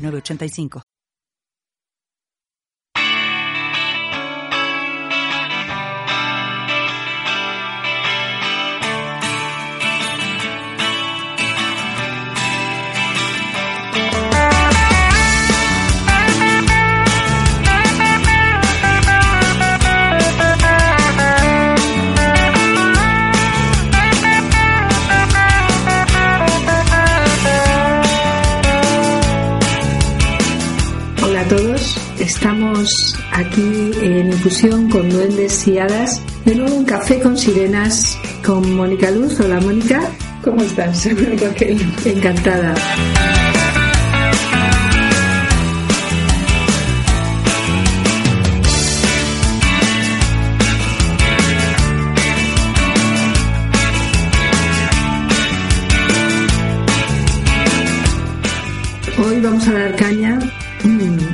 985. Aquí en Infusión con Duendes y Hadas, de nuevo un café con sirenas con Mónica Luz. Hola Mónica. ¿Cómo estás? Encantada. Hoy vamos a dar caña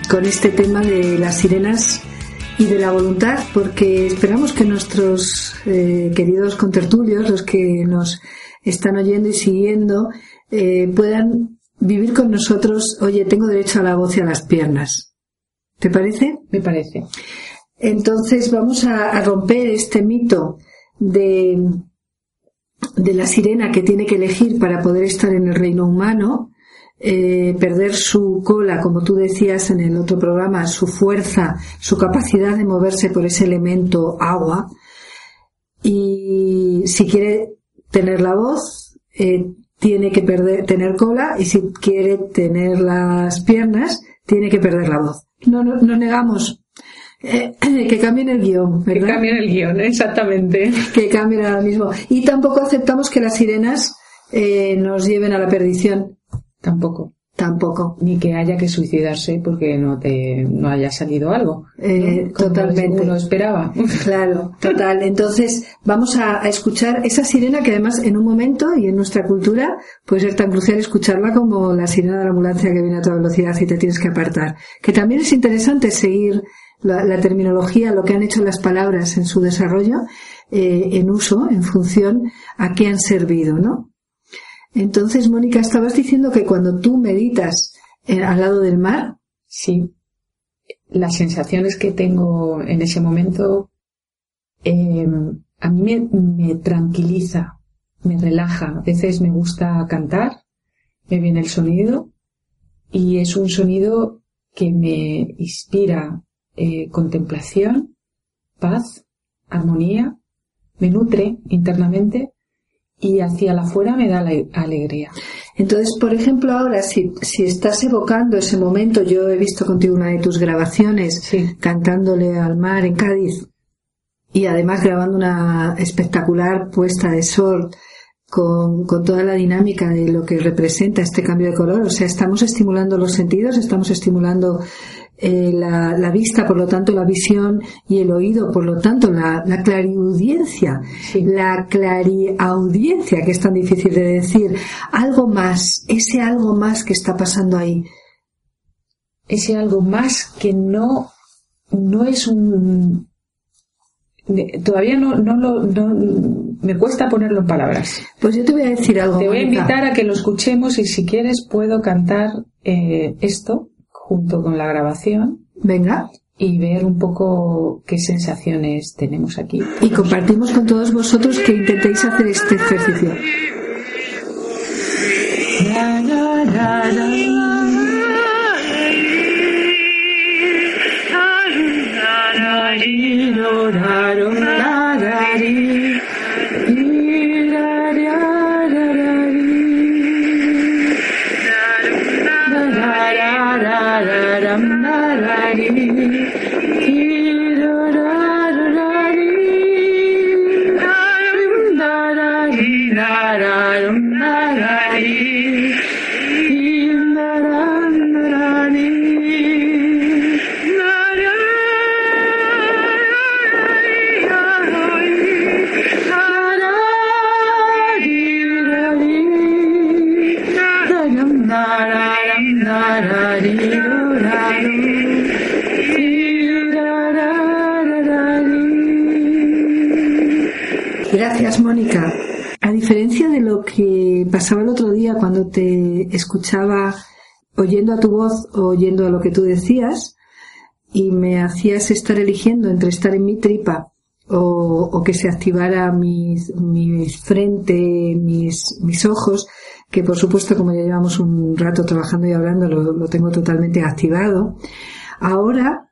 con este tema de las sirenas y de la voluntad, porque esperamos que nuestros eh, queridos contertulios, los que nos están oyendo y siguiendo, eh, puedan vivir con nosotros, oye, tengo derecho a la voz y a las piernas. ¿Te parece? Me parece. Entonces vamos a, romper este mito de, de la sirena que tiene que elegir para poder estar en el reino humano eh, perder su cola, como tú decías en el otro programa, su fuerza, su capacidad de moverse por ese elemento agua. Y si quiere tener la voz, eh, tiene que perder, tener cola y si quiere tener las piernas, tiene que perder la voz. No, no, no negamos eh, que cambien el guion, Que cambien el guion, exactamente. Que cambien ahora mismo. Y tampoco aceptamos que las sirenas nos lleven a la perdición. Tampoco. Tampoco. Ni que haya que suicidarse porque no te no haya salido algo. Eh, totalmente. Uno esperaba. Claro, total. Entonces vamos a, escuchar esa sirena que además en un momento y en nuestra cultura puede ser tan crucial escucharla como la sirena de la ambulancia que viene a toda velocidad y te tienes que apartar. Que también es interesante seguir la, terminología, lo que han hecho las palabras en su desarrollo, eh, en uso, en función a qué han servido, ¿no? Entonces, Mónica, estabas diciendo que cuando tú meditas eh, al lado del mar. Sí. Las sensaciones que tengo en ese momento em, a mí me, tranquiliza, me relaja. A veces me gusta cantar, me viene el sonido y es un sonido que me inspira eh, contemplación, paz, armonía, me nutre internamente y hacia la afuera me da la alegría. Entonces, por ejemplo, ahora si, si estás evocando ese momento, yo he visto contigo una de tus grabaciones cantándole al mar en Cádiz y además grabando una espectacular puesta de sol con, con, toda la dinámica de lo que representa este cambio de color. O sea, estamos estimulando los sentidos, estamos estimulando eh, la, vista, por lo tanto la visión y el oído, por lo tanto la, la clariaudiencia, la clariaudiencia que es tan difícil de decir, algo más, ese algo más que está pasando ahí. Ese algo más que no, no es un, todavía no, no lo, no, me cuesta ponerlo en palabras. Pues yo te voy a decir algo. Te voy a invitar a que lo escuchemos y si quieres puedo cantar eh, esto junto con la grabación. Venga. Y ver un poco qué sensaciones tenemos aquí. Y compartimos con todos vosotros que intentéis hacer este ejercicio. Escuchaba oyendo a tu voz o oyendo a lo que tú decías y me hacías estar eligiendo entre estar en mi tripa o, que se activara mi, frente, mis, mis ojos, que por supuesto como ya llevamos un rato trabajando y hablando lo, tengo totalmente activado. Ahora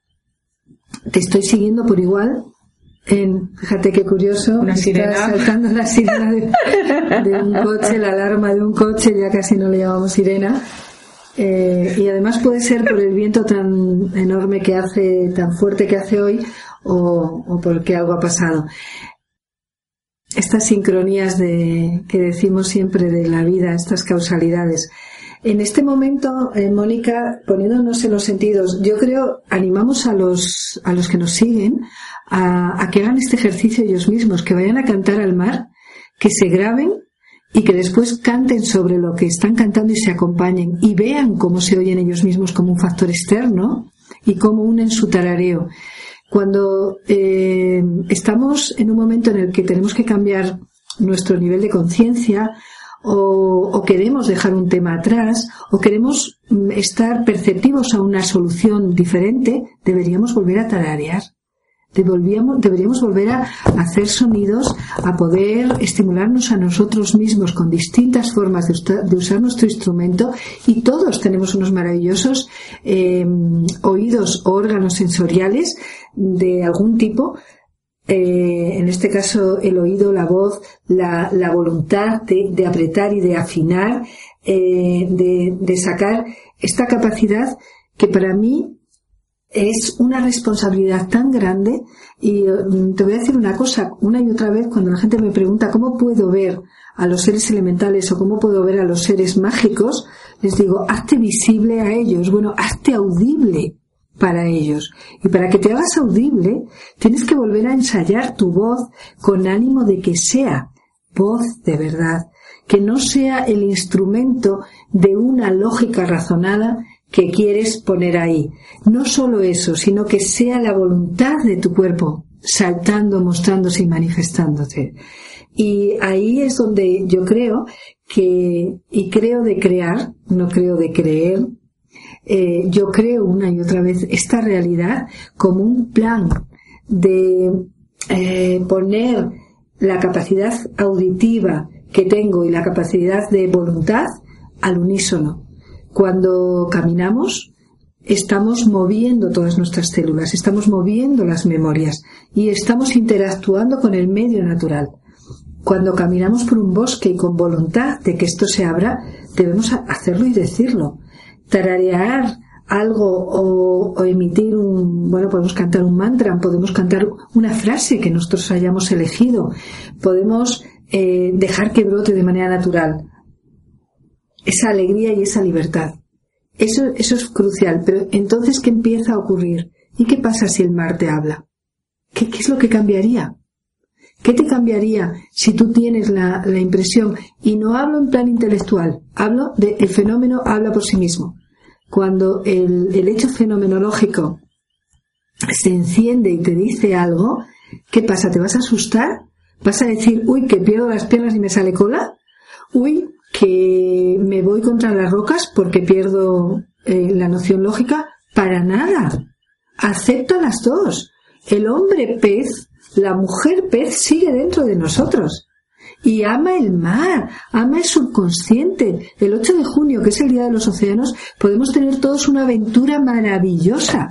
te estoy siguiendo por igual en, fíjate qué curioso, una sirena. saltando la sirena de, de, un coche, la alarma de un coche, ya casi no le llamamos sirena. Eh, y además puede ser por el viento tan enorme que hace, tan fuerte que hace hoy, o, o porque algo ha pasado. Estas sincronías de, que decimos siempre de la vida, estas causalidades. En este momento, eh, Mónica, poniéndonos en los sentidos, yo creo, animamos a los, a los que nos siguen a, que hagan este ejercicio ellos mismos, que vayan a cantar al mar, que se graben y que después canten sobre lo que están cantando y se acompañen y vean cómo se oyen ellos mismos como un factor externo y cómo unen su tarareo. Cuando eh, estamos en un momento en el que tenemos que cambiar nuestro nivel de conciencia o, o, queremos dejar un tema atrás o queremos mm, estar perceptivos a una solución diferente, deberíamos volver a tararear deberíamos volver a hacer sonidos, a poder estimularnos a nosotros mismos con distintas formas de, usar nuestro instrumento y todos tenemos unos maravillosos eh, oídos órganos sensoriales de algún tipo. Eh, en este caso el oído, la voz, la, voluntad de, apretar y de afinar, eh, de, de sacar esta capacidad que para mí es una responsabilidad tan grande. Y mm, te voy a decir una cosa, una y otra vez cuando la gente me pregunta cómo puedo ver a los seres elementales o cómo puedo ver a los seres mágicos, les digo, hazte visible a ellos, bueno, hazte audible para ellos. Y para que te hagas audible, tienes que volver a ensayar tu voz con ánimo de que sea voz de verdad, que no sea el instrumento de una lógica razonada que quieres poner ahí. No solo eso, sino que sea la voluntad de tu cuerpo saltando, mostrándose y manifestándose. Y ahí es donde yo creo que, y creo de crear, no creo de creer, eh, yo creo una y otra vez esta realidad como un plan de eh, poner la capacidad auditiva que tengo y la capacidad de voluntad al unísono. Cuando caminamos, estamos moviendo todas nuestras células, estamos moviendo las memorias y estamos interactuando con el medio natural. Cuando caminamos por un bosque y con voluntad de que esto se abra, debemos hacerlo y decirlo. Tararear algo o, emitir un, bueno, podemos cantar un mantra, podemos cantar una frase que nosotros hayamos elegido, podemos eh, dejar que brote de manera natural esa alegría y esa libertad. Eso, eso es crucial, pero entonces, ¿qué empieza a ocurrir? ¿Y qué pasa si el mar te habla? ¿Qué, qué es lo que cambiaría? ¿Qué te cambiaría si tú tienes la, impresión, y no hablo en plan intelectual, hablo de el fenómeno habla por sí mismo. Cuando el, hecho fenomenológico se enciende y te dice algo, ¿qué pasa? ¿Te vas a asustar? ¿Vas a decir, uy, que pierdo las piernas y me sale cola? Uy, que me voy contra las rocas porque pierdo eh, la noción lógica, para nada. Acepto las dos. El hombre pez, la mujer pez sigue dentro de nosotros. Y ama el mar, ama el subconsciente. El 8 de junio, que es el Día de los Océanos, podemos tener todos una aventura maravillosa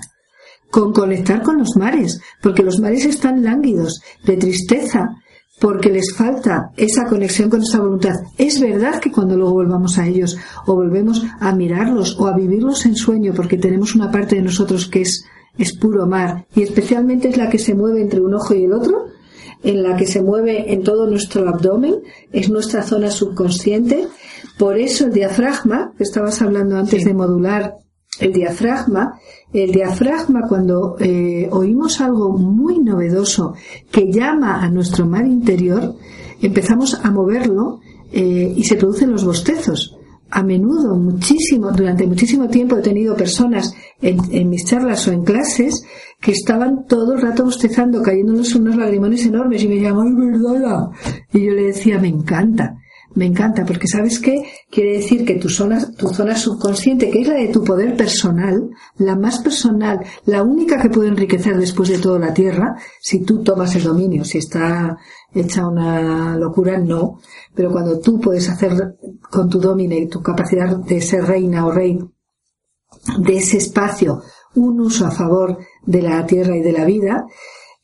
con conectar con los mares, porque los mares están lánguidos, de tristeza, porque les falta esa conexión con esa voluntad. Es verdad que cuando luego volvamos a ellos o volvemos a mirarlos o a vivirlos en sueño, porque tenemos una parte de nosotros que es, es puro mar y especialmente es la que se mueve entre un ojo y el otro, en la que se mueve en todo nuestro abdomen, es nuestra zona subconsciente. Por eso el diafragma, que estabas hablando antes de modular el diafragma, el diafragma cuando eh, oímos algo muy novedoso que llama a nuestro mar interior, empezamos a moverlo eh, y se producen los bostezos. A menudo, muchísimo, durante muchísimo tiempo he tenido personas en, mis charlas o en clases que estaban todo el rato bostezando, cayéndonos unos lagrimones enormes y me decían, ¡ay, verdad! Y yo le decía, me encanta. Me encanta, porque ¿sabes qué? Quiere decir que tu zona, tu zona subconsciente, que es la de tu poder personal, la más personal, la única que puede enriquecer después de todo la Tierra, si tú tomas el dominio, si está hecha una locura, no. Pero cuando tú puedes hacer con tu dominio y tu capacidad de ser reina o rey de ese espacio un uso a favor de la Tierra y de la vida,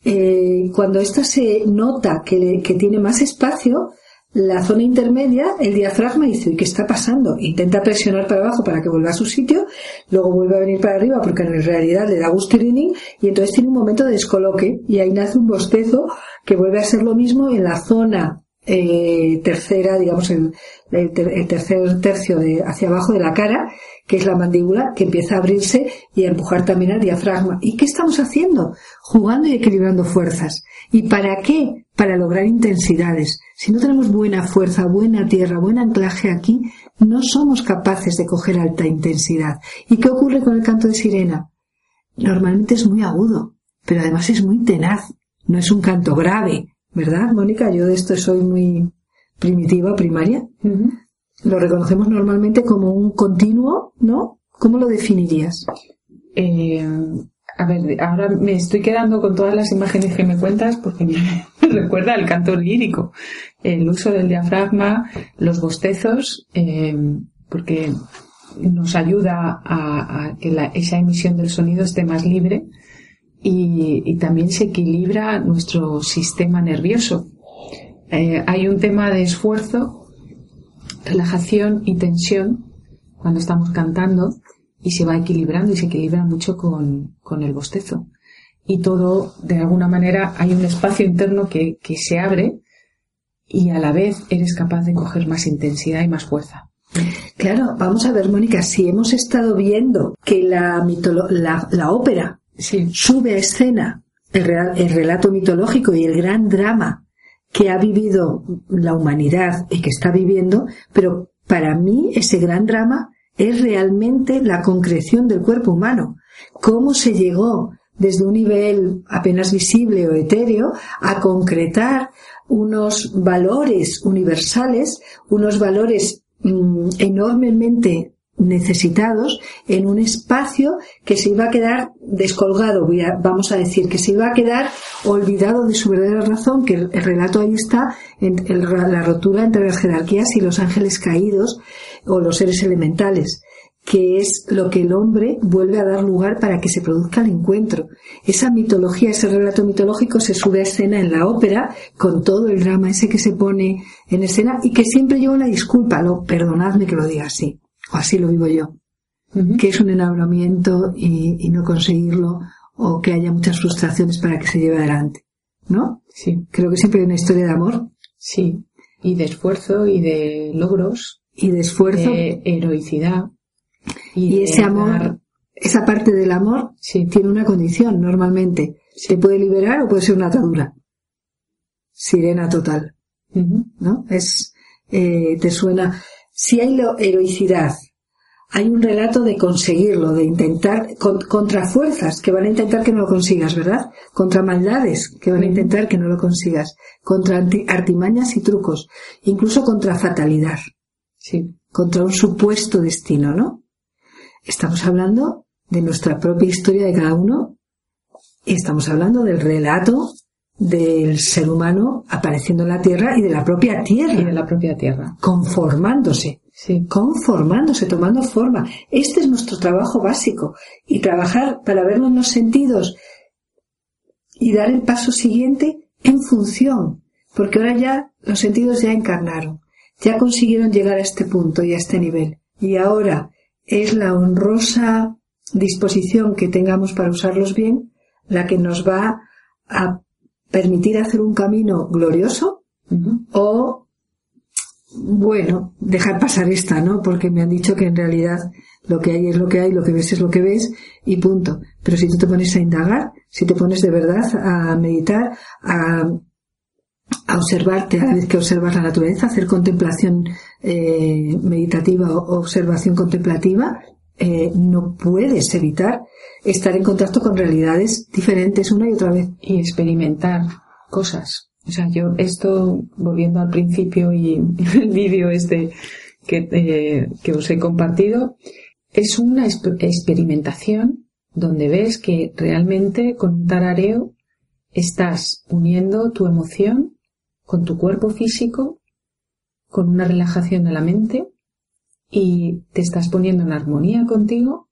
eh, cuando esta se nota que, que tiene más espacio, la zona intermedia, el diafragma dice, ¿qué está pasando? Intenta presionar para abajo para que vuelva a su sitio, luego vuelve a venir para arriba porque en realidad le da gustirining y entonces tiene un momento de descoloque y ahí nace un bostezo que vuelve a ser lo mismo en la zona eh, tercera, digamos, el, el, tercer tercio de hacia abajo de la cara, que es la mandíbula, que empieza a abrirse y a empujar también al diafragma. ¿Y qué estamos haciendo? Jugando y equilibrando fuerzas. ¿Y para qué? Para lograr intensidades. Si no tenemos buena fuerza, buena tierra, buen anclaje aquí, no somos capaces de coger alta intensidad. ¿Y qué ocurre con el canto de sirena? Normalmente es muy agudo, pero además es muy tenaz. No es un canto grave, ¿verdad, Mónica? Yo de esto soy muy primitiva, primaria. Lo reconocemos normalmente como un continuo, ¿no? ¿Cómo lo definirías? Eh, a ver, ahora me estoy quedando con todas las imágenes que me cuentas porque me recuerda al canto lírico. El uso del diafragma, los bostezos, eh, porque nos ayuda a, que esa emisión del sonido esté más libre y, también se equilibra nuestro sistema nervioso. Eh, hay un tema de esfuerzo, relajación y tensión cuando estamos cantando y se va equilibrando y se equilibra mucho con, el bostezo. Y todo, de alguna manera, hay un espacio interno que, que se abre y a la vez eres capaz de coger más intensidad y más fuerza. Claro, vamos a ver, Mónica, si hemos estado viendo que la, la, la ópera sube a escena el, relato mitológico y el gran drama que ha vivido la humanidad y que está viviendo, pero para mí ese gran drama es realmente la concreción del cuerpo humano. Cómo se llegó desde un nivel apenas visible o etéreo a concretar unos valores universales, unos valores mm, enormemente necesitados en un espacio que se iba a quedar descolgado, vamos a decir, que se iba a quedar olvidado de su verdadera razón, que el, relato ahí está, en la rotura entre las jerarquías y los ángeles caídos o los seres elementales que es lo que el hombre vuelve a dar lugar para que se produzca el encuentro. Esa mitología, ese relato mitológico se sube a escena en la ópera con todo el drama ese que se pone en escena y que siempre lleva una disculpa, lo, perdonadme que lo diga así o así lo vivo yo, que es un enamoramiento y, no conseguirlo o que haya muchas frustraciones para que se lleve adelante. ¿No? Sí. Creo que siempre hay una historia de amor. Sí. Y de esfuerzo y de logros. Y de esfuerzo. De heroicidad. Y, ese amor, esa parte del amor, sí. tiene una condición normalmente. Se puede liberar o puede ser una atadura. Sirena total. ¿No? Es, eh, te suena, si hay heroicidad, hay un relato de conseguirlo, de intentar, contra fuerzas que van a intentar que no lo consigas, ¿verdad? Contra maldades que van a intentar que no lo consigas, contra artimañas y trucos, incluso contra fatalidad, sí. contra un supuesto destino, ¿no? Estamos hablando de nuestra propia historia de cada uno y estamos hablando del relato del ser humano apareciendo en la tierra y de la propia tierra. Y de la propia tierra. Conformándose. Sí. Conformándose, tomando forma. Este es nuestro trabajo básico. Y trabajar para vernos los sentidos y dar el paso siguiente en función. Porque ahora ya los sentidos ya encarnaron. Ya consiguieron llegar a este punto y a este nivel. Y ahora es la honrosa disposición que tengamos para usarlos bien la que nos va a permitir hacer un camino glorioso o, bueno, dejar pasar esta, ¿no? Porque me han dicho que en realidad lo que hay es lo que hay, lo que ves es lo que ves y punto. Pero si tú te pones a indagar, si te pones de verdad a meditar, a, a observarte, a que observas la naturaleza, hacer contemplación eh, meditativa o observación contemplativa, eh, no puedes evitar estar en contacto con realidades diferentes una y otra vez. Y experimentar cosas. O sea, yo esto, volviendo al principio y el vídeo este que, eh, que os he compartido, es una experimentación donde ves que realmente con un tarareo estás uniendo tu emoción con tu cuerpo físico, con una relajación de la mente y te estás poniendo en armonía contigo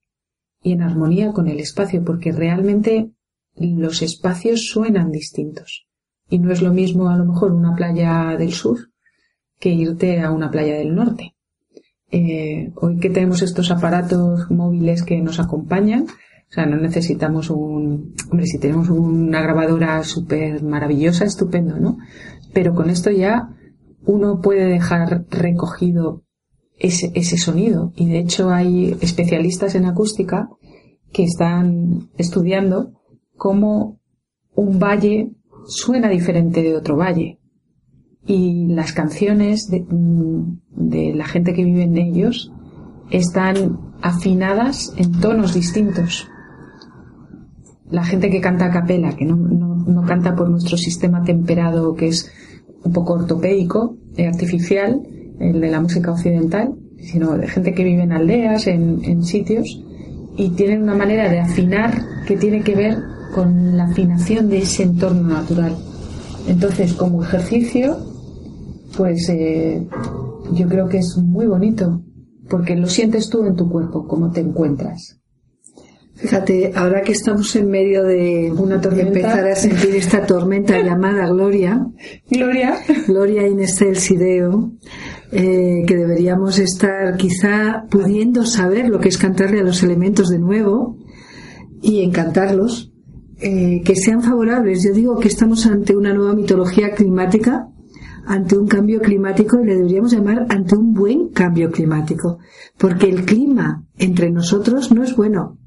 y en armonía con el espacio, porque realmente los espacios suenan distintos. Y no es lo mismo a lo mejor una playa del sur que irte a una playa del norte. Eh, hoy que tenemos estos aparatos móviles que nos acompañan, o sea, no necesitamos un, hombre, si tenemos una grabadora súper maravillosa, estupendo, ¿no? Pero con esto ya uno puede dejar recogido ese, ese sonido. Y de hecho hay especialistas en acústica que están estudiando cómo un valle suena diferente de otro valle. Y las canciones de, de la gente que vive en ellos están afinadas en tonos distintos. La gente que canta a capela, que no, no, canta por nuestro sistema temperado que es un poco ortopédico, artificial, el de la música occidental, sino de gente que vive en aldeas, en, en sitios, y tienen una manera de afinar que tiene que ver con la afinación de ese entorno natural. Entonces, como ejercicio, pues eh, yo creo que es muy bonito, porque lo sientes tú en tu cuerpo, cómo te encuentras. Fíjate, ahora que estamos en medio de una tormenta, empezar a sentir esta tormenta llamada Gloria, Gloria, Gloria in Sideo, eh, que deberíamos estar quizá pudiendo saber lo que es cantarle a los elementos de nuevo y encantarlos, eh, que sean favorables. Yo digo que estamos ante una nueva mitología climática, ante un cambio climático y le deberíamos llamar ante un buen cambio climático, porque el clima entre nosotros no es bueno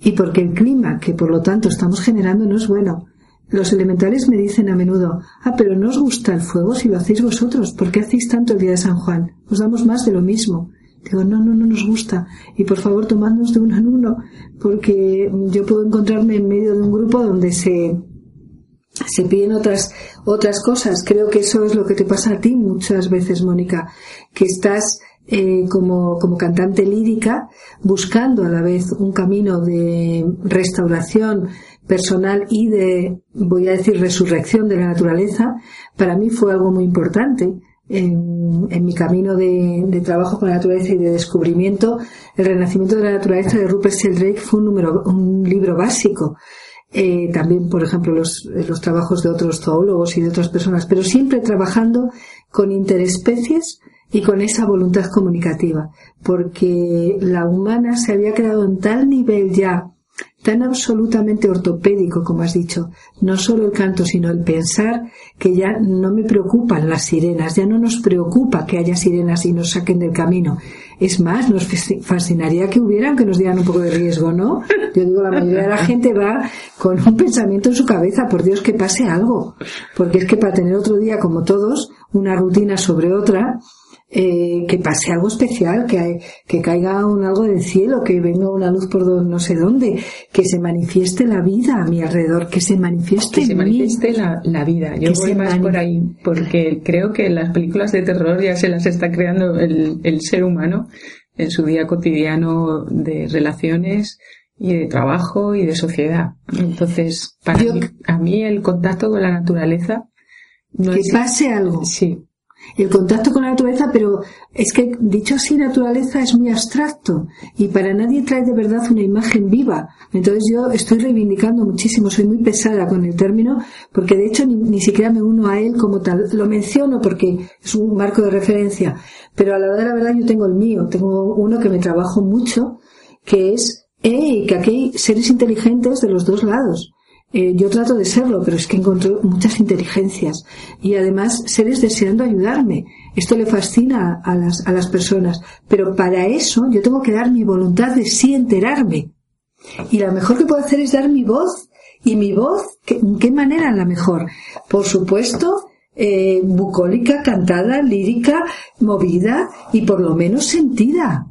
y porque el clima que por lo tanto estamos generando no es bueno. Los elementales me dicen a menudo, ah, pero no os gusta el fuego si lo hacéis vosotros, ¿por qué hacéis tanto el día de San Juan? Os damos más de lo mismo. Digo, no, no, no nos gusta. Y por favor, tomadnos de uno en uno, porque yo puedo encontrarme en medio de un grupo donde se, se piden otras, otras cosas. Creo que eso es lo que te pasa a ti muchas veces, Mónica, que estás eh, como, como cantante lírica, buscando a la vez un camino de restauración personal y de, voy a decir, resurrección de la naturaleza, para mí fue algo muy importante. En, mi camino de, de, trabajo con la naturaleza y de descubrimiento, el renacimiento de la naturaleza de Rupert Sheldrake fue un, número, un libro básico. Eh, también, por ejemplo, los, los trabajos de otros zoólogos y de otras personas, pero siempre trabajando con interespecies y con esa voluntad comunicativa, porque la humana se había quedado en tal nivel ya, tan absolutamente ortopédico, como has dicho, no solo el canto, sino el pensar, que ya no me preocupan las sirenas, ya no nos preocupa que haya sirenas y nos saquen del camino. Es más, nos fascinaría que hubieran, que nos dieran un poco de riesgo, ¿no? Yo digo, la mayoría de la gente va con un pensamiento en su cabeza, por Dios que pase algo, porque es que para tener otro día como todos, una rutina sobre otra, eh, que pase algo especial, que, que caiga un algo del cielo, que venga una luz por no sé dónde, que se manifieste la vida a mi alrededor, que se manifieste, que se manifieste la, la, vida. Yo voy más por ahí, porque creo que las películas de terror ya se las está creando el, el ser humano en su día cotidiano de relaciones y de trabajo y de sociedad. Entonces, para mí, a mí el contacto con la naturaleza no que pase algo. Sí, el contacto con la naturaleza, pero es que dicho así, naturaleza es muy abstracto y para nadie trae de verdad una imagen viva. Entonces yo estoy reivindicando muchísimo, soy muy pesada con el término, porque de hecho ni, siquiera me uno a él como tal. Lo menciono porque es un marco de referencia, pero a la hora de la verdad yo tengo el mío, tengo uno que me trabajo mucho, que es, eh, que aquí hay seres inteligentes de los dos lados eh, yo trato de serlo, pero es que encuentro muchas inteligencias y además seres deseando ayudarme. Esto le fascina a las, a las personas, pero para eso yo tengo que dar mi voluntad de sí enterarme. Y la mejor que puedo hacer es dar mi voz. Y mi voz, ¿en qué manera la mejor? Por supuesto, eh, bucólica, cantada, lírica, movida y por lo menos sentida.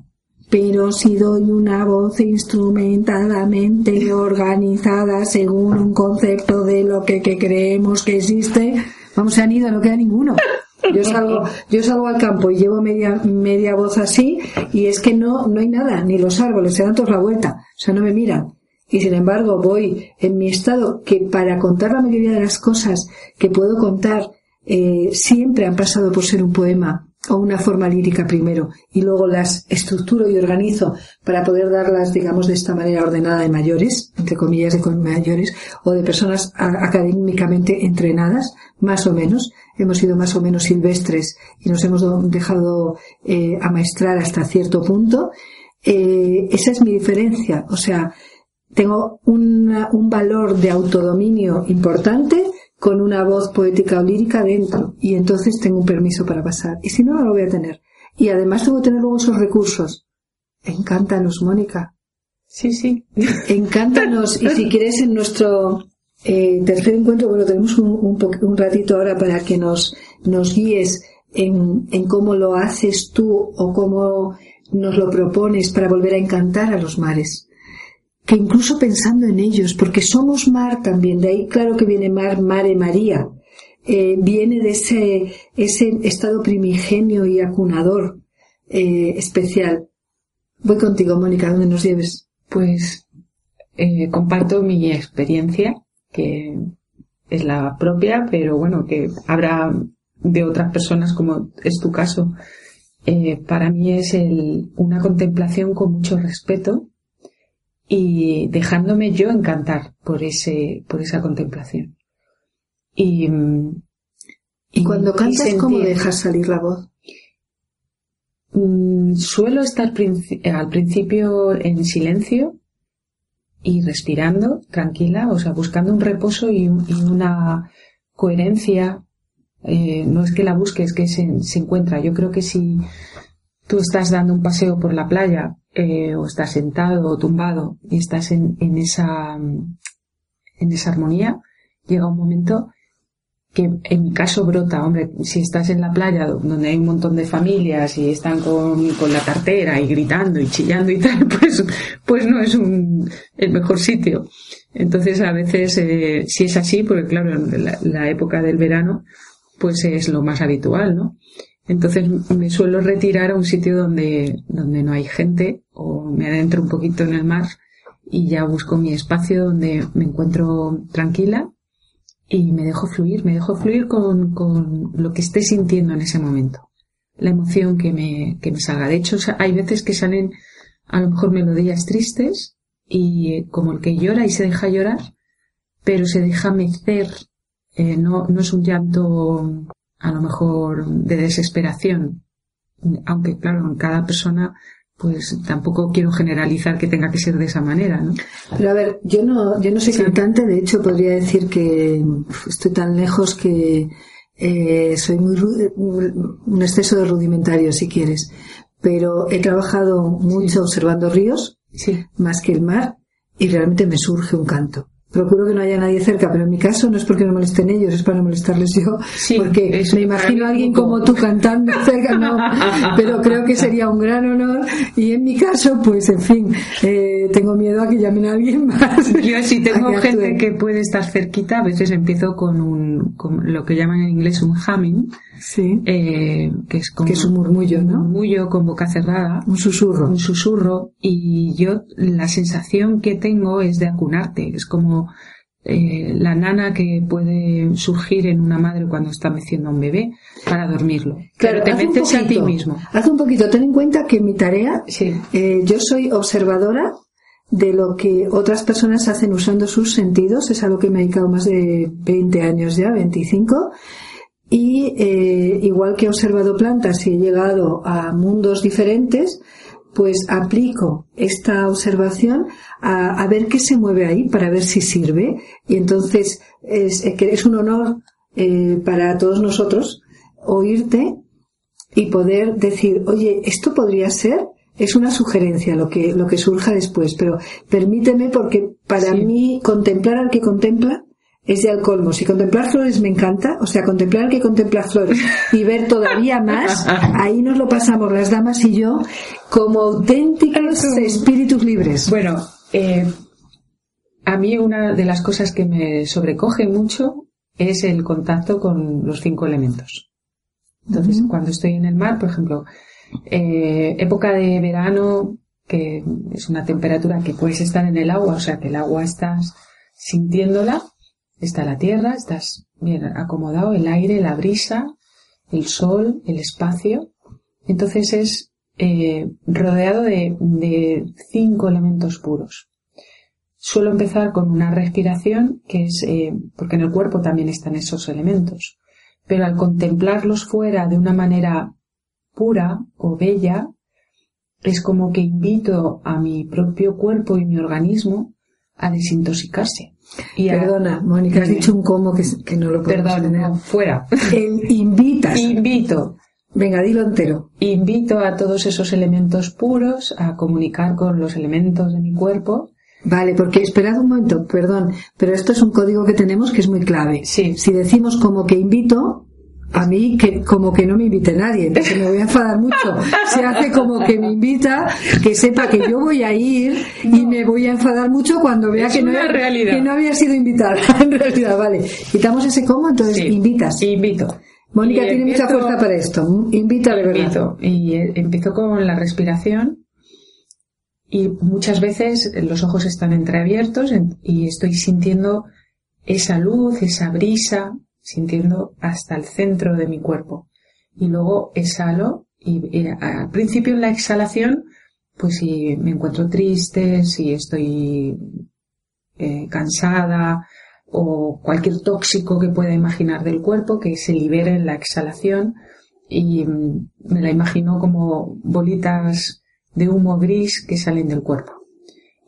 Pero si doy una voz instrumentadamente organizada según un concepto de lo que, creemos que existe, vamos, se han ido, no queda ninguno. Yo salgo, yo salgo al campo y llevo media, media voz así y es que no, no hay nada, ni los árboles, se dan todos la vuelta, o sea, no me miran. Y sin embargo voy en mi estado que para contar la mayoría de las cosas que puedo contar eh, siempre han pasado por ser un poema o una forma lírica primero y luego las estructuro y organizo para poder darlas, digamos, de esta manera ordenada de mayores, entre comillas de mayores, o de personas académicamente entrenadas, más o menos. Hemos sido más o menos silvestres y nos hemos dejado eh, amaestrar hasta cierto punto. Eh, esa es mi diferencia. O sea, tengo un valor de autodominio importante con una voz poética o lírica dentro y entonces tengo un permiso para pasar. Y si no, no lo voy a tener. Y además tengo que tener luego esos recursos. Encántanos, Mónica. Sí, sí. Encántanos. y si quieres en nuestro eh, tercer encuentro, bueno, tenemos un, un, ratito ahora para que nos, nos guíes en, en cómo lo haces tú o cómo nos lo propones para volver a encantar a los mares que incluso pensando en ellos, porque somos mar también, de ahí claro que viene mar, mare María, eh, viene de ese, ese estado primigenio y acunador eh, especial. Voy contigo, Mónica, ¿dónde nos lleves? Pues eh, comparto mi experiencia, que es la propia, pero bueno, que habrá de otras personas como es tu caso. para mí es el, una contemplación con mucho respeto, y dejándome yo encantar por ese, por esa contemplación. Y, y cuando cantas, ¿cómo dejas salir la voz? Mm, suelo estar al principio en silencio y respirando tranquila, o sea, buscando un reposo y, una coherencia. Eh, no es que la busques, es que se, se encuentra. Yo creo que si tú estás dando un paseo por la playa eh, o estás sentado o tumbado y estás en, en, esa, en esa armonía, llega un momento que en mi caso brota, hombre, si estás en la playa donde hay un montón de familias y están con, con la cartera y gritando y chillando y tal, pues, pues no es un, el mejor sitio. Entonces a veces, eh, si es así, porque claro, la, la época del verano, pues es lo más habitual, ¿no? Entonces me suelo retirar a un sitio donde, donde no hay gente o me adentro un poquito en el mar y ya busco mi espacio donde me encuentro tranquila y me dejo fluir, me dejo fluir con, con lo que esté sintiendo en ese momento, la emoción que me, que me salga. De hecho, hay veces que salen a lo mejor melodías tristes y eh, como el que llora y se deja llorar, pero se deja mecer, eh, no, no es un llanto a lo mejor de desesperación, aunque claro, en cada persona pues tampoco quiero generalizar que tenga que ser de esa manera, ¿no? Pero a ver, yo no, yo no soy cantante, de hecho podría decir que estoy tan lejos que eh, soy muy un exceso de rudimentario si quieres, pero he trabajado mucho observando ríos, más que el mar, y realmente me surge un canto procuro que no haya nadie cerca, pero en mi caso no es porque no molesten ellos, es para no molestarles yo, porque me imagino a alguien como tú cantando cerca, no, pero creo que sería un gran honor y en mi caso, pues en fin, eh, tengo miedo a que llamen a alguien más. Yo si tengo gente que puede estar cerquita, a veces empiezo con un, con lo que llaman en inglés un humming, sí. Eh, que es como que es un murmullo, ¿no? Un murmullo con boca cerrada, un susurro, un susurro. Y yo la sensación que tengo es de acunarte, es como eh, la nana que puede surgir en una madre cuando está meciendo a un bebé para dormirlo. Claro, te metes a ti mismo. Haz un poquito, ten en cuenta que mi tarea, eh, yo soy observadora de lo que otras personas hacen usando sus sentidos, es a lo que me he dedicado más de 20 años ya, 25, y eh, igual que he observado plantas y he llegado a mundos diferentes, pues aplico esta observación a, ver qué se mueve ahí para ver si sirve. Y entonces es, es un honor eh, para todos nosotros oírte y poder decir, oye, esto podría ser, es una sugerencia lo que, lo que surja después, pero permíteme porque para mí contemplar al que contempla es de al colmo. Si contemplar flores me encanta, o sea, contemplar que contemplar flores y ver todavía más, ahí nos lo pasamos las damas y yo como auténticos espíritus libres. Bueno, eh, a mí una de las cosas que me sobrecoge mucho es el contacto con los cinco elementos. Entonces, cuando estoy en el mar, por ejemplo, eh, época de verano, que es una temperatura que puedes estar en el agua, o sea que el agua estás sintiéndola, está la tierra, estás bien acomodado, el aire, la brisa, el sol, el espacio. Entonces es eh, rodeado de, cinco elementos puros. Suelo empezar con una respiración que es, eh, porque en el cuerpo también están esos elementos, pero al contemplarlos fuera de una manera pura o bella, es como que invito a mi propio cuerpo y mi organismo a desintoxicarse. Y Perdona, Mónica, has dicho un cómo que, no lo puedo Perdón, fuera. El invitas. Invito. Venga, dilo entero. Invito a todos esos elementos puros a comunicar con los elementos de mi cuerpo. Vale, porque esperad un momento, perdón, pero esto es un código que tenemos que es muy clave. Sí. Si decimos como que invito, a mí que como que no me invite nadie, entonces me voy a enfadar mucho. Se hace como que me invita, que sepa que yo voy a ir y me voy a enfadar mucho cuando vea que no, que no, había sido invitada. en realidad, vale. Quitamos ese como, entonces invitas. Invito. Mónica tiene mucha fuerza para esto. Invita de verdad. Invito. Y eh, empiezo con la respiración y muchas veces los ojos están entreabiertos y estoy sintiendo esa luz, esa brisa, sintiendo hasta el centro de mi cuerpo. Y luego exhalo y, al principio en la exhalación, pues si me encuentro triste, si estoy eh, cansada o cualquier tóxico que pueda imaginar del cuerpo que se libere en la exhalación y mm, me la imagino como bolitas de humo gris que salen del cuerpo.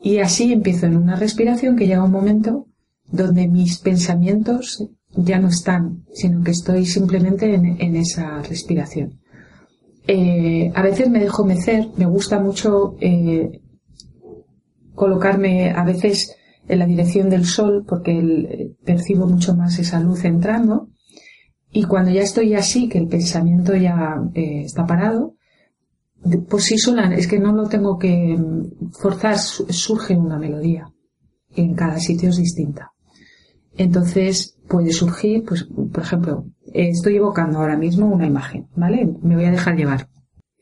Y así empiezo en una respiración que llega un momento donde mis pensamientos ya no están, sino que estoy simplemente en, esa respiración. Eh, a veces me dejo mecer, me gusta mucho eh, colocarme a veces en la dirección del sol porque percibo mucho más esa luz entrando y cuando ya estoy así, que el pensamiento ya eh, está parado, por sí sola, es que no lo tengo que forzar, surge una melodía en cada sitio es distinta. Entonces puede surgir, pues, por ejemplo, estoy evocando ahora mismo una imagen, ¿vale? Me voy a dejar llevar.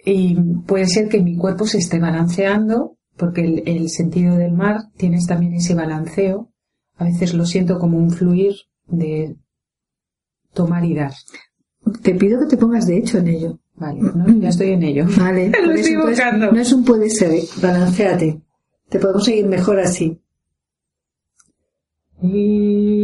Y puede ser que mi cuerpo se esté balanceando, porque el, sentido del mar tienes también ese balanceo. A veces lo siento como un fluir de tomar y dar. Te pido que te pongas de hecho en ello. Vale, ya estoy en ello. Vale, lo estoy evocando. no es un puede ser, balanceate. Te podemos seguir mejor así. Y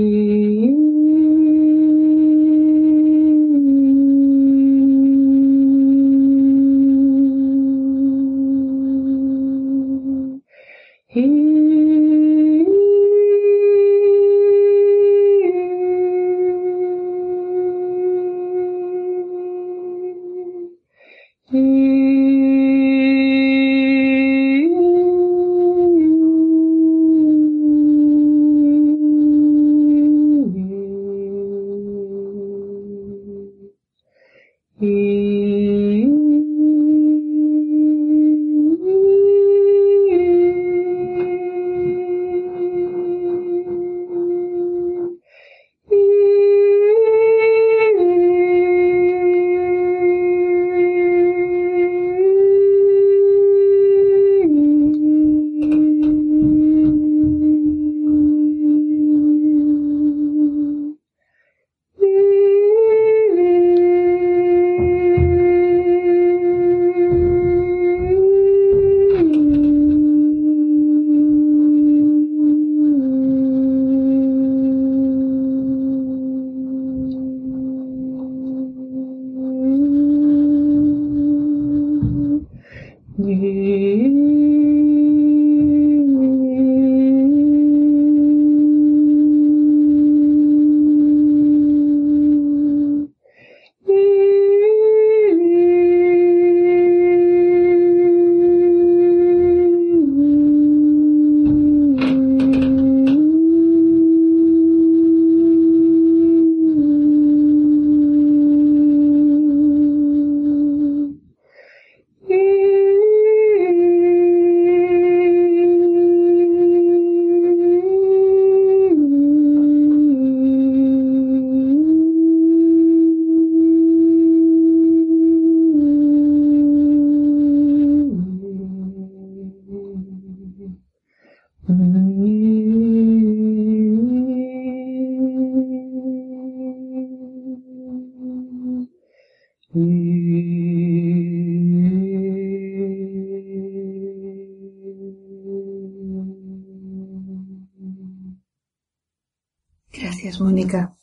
Mónica.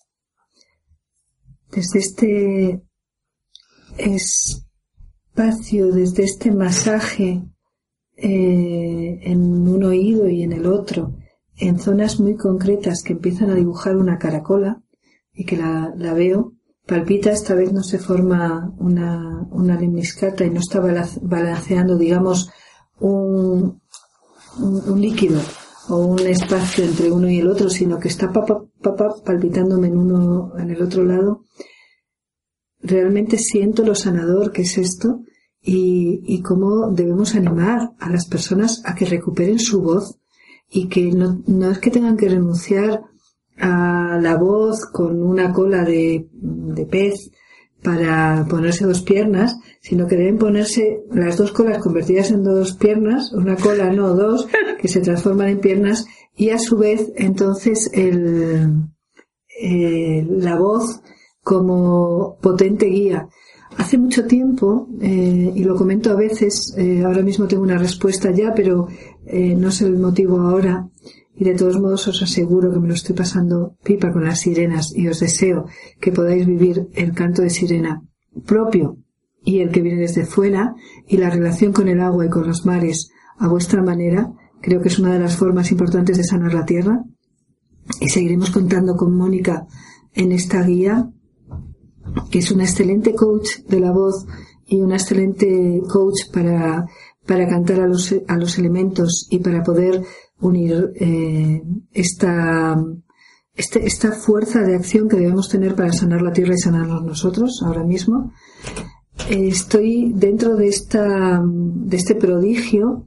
Desde este espacio, desde este masaje eh, en un oído y en el otro, en zonas muy concretas que empiezan a dibujar una caracola y que la, veo, palpita, esta vez no se forma una, una lemniscata y no está balanceando, digamos, un, líquido o un espacio entre uno y el otro, sino que está palpitándome en uno, en el otro lado, realmente siento lo sanador que es esto y, y cómo debemos animar a las personas a que recuperen su voz y que no, no es que tengan que renunciar a la voz con una cola de, de pez para ponerse dos piernas, sino que deben ponerse las dos colas convertidas en dos piernas, una cola no dos, que se transforman en piernas, y a su vez entonces el, eh, la voz como potente guía. Hace mucho tiempo, eh, y lo comento a veces, eh, ahora mismo tengo una respuesta ya, pero eh, no sé el motivo ahora, y de todos modos os aseguro que me lo estoy pasando pipa con las sirenas y os deseo que podáis vivir el canto de sirena propio y el que viene desde fuera y la relación con el agua y con los mares a vuestra manera, creo que es una de las formas importantes de sanar la tierra. Y seguiremos contando con Mónica en esta guía que es una excelente coach de la voz y una excelente coach para, para cantar a los, a los elementos y para poder unir eh, esta, este, esta fuerza de acción que debemos tener para sanar la tierra y sanarnos nosotros ahora mismo. Eh, estoy dentro de, esta, de este prodigio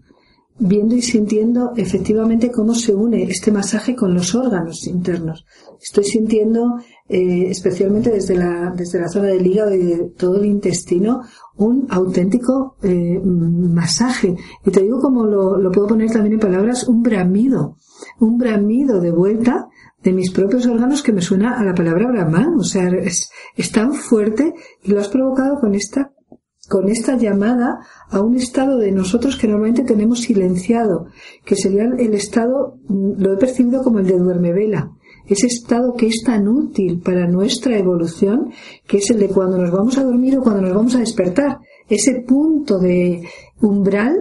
viendo y sintiendo efectivamente cómo se une este masaje con los órganos internos. Estoy sintiendo, eh, especialmente desde la, desde la zona del hígado y de todo el intestino, un auténtico eh, masaje. Y te digo como lo, lo puedo poner también en palabras, un bramido. Un bramido de vuelta de mis propios órganos que me suena a la palabra Brahman. O sea, es, es tan fuerte y lo has provocado con esta con esta llamada a un estado de nosotros que normalmente tenemos silenciado, que sería el estado, mm, lo he percibido como el de duerme vela, ese estado que es tan útil para nuestra evolución, que es el de cuando nos vamos a dormir o cuando nos vamos a despertar, ese punto de umbral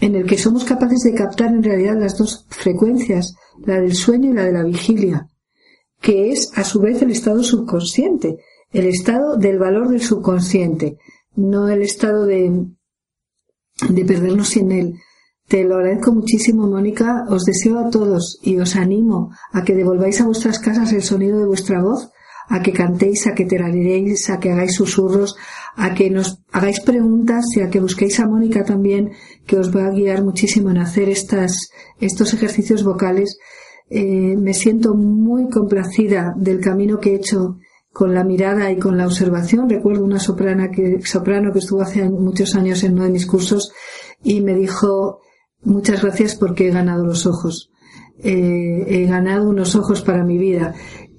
en el que somos capaces de captar en realidad las dos frecuencias, la del sueño y la de la vigilia, que es a su vez el estado subconsciente, el estado del valor del subconsciente, no el estado de, de perdernos sin él. Te lo agradezco muchísimo, Mónica. Os deseo a todos y os animo a que devolváis a vuestras casas el sonido de vuestra voz, a que cantéis, a que terareéis, a que hagáis susurros, a que nos hagáis preguntas y a que busquéis a Mónica también, que os va a guiar muchísimo en hacer estas, estos ejercicios vocales. Eh, me siento muy complacida del camino que he hecho con la mirada y con la observación. Recuerdo una soprana que, soprano que estuvo hace muchos años en uno de mis cursos y me dijo muchas gracias porque he ganado los ojos. Eh, he ganado unos ojos para mi vida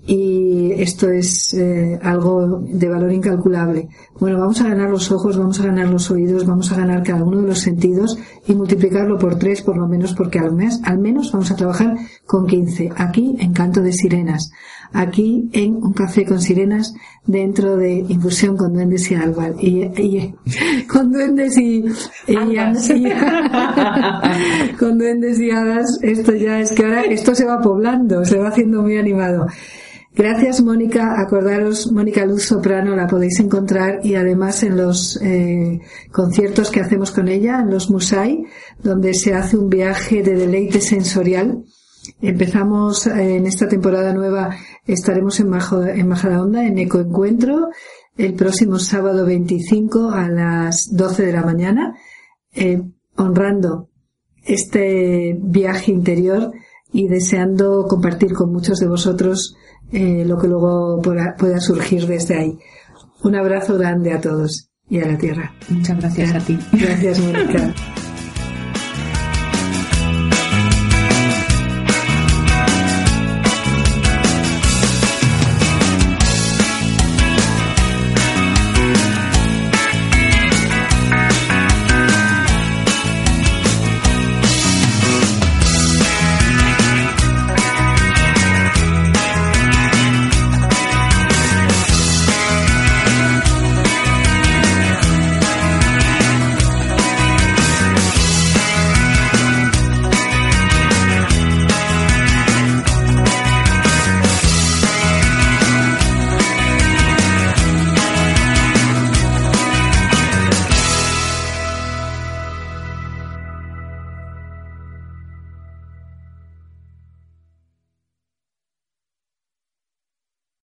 y esto es eh, algo de valor incalculable. Bueno, vamos a ganar los ojos, vamos a ganar los oídos, vamos a ganar cada uno de los sentidos y multiplicarlo por tres por lo menos porque al, mes, al menos vamos a trabajar con 15. Aquí en Canto de Sirenas aquí en Un Café con Sirenas dentro de Infusión con Duendes y Álvaro. Y, con Duendes y, con Duendes y Hadas, esto ya es que ahora esto se va poblando, se va haciendo muy animado. Gracias Mónica, acordaros Mónica Luz Soprano la podéis encontrar y además en los eh, conciertos que hacemos con ella, en los Musai, donde se hace un viaje de deleite sensorial. Empezamos eh, en esta temporada nueva Estaremos en, en Majadahonda en Ecoencuentro el próximo sábado 25 a las 12 de la mañana, eh, honrando este viaje interior y deseando compartir con muchos de vosotros eh, lo que luego pueda, pueda, surgir desde ahí. Un abrazo grande a todos y a la tierra. Muchas gracias a ti. Gracias, Mónica.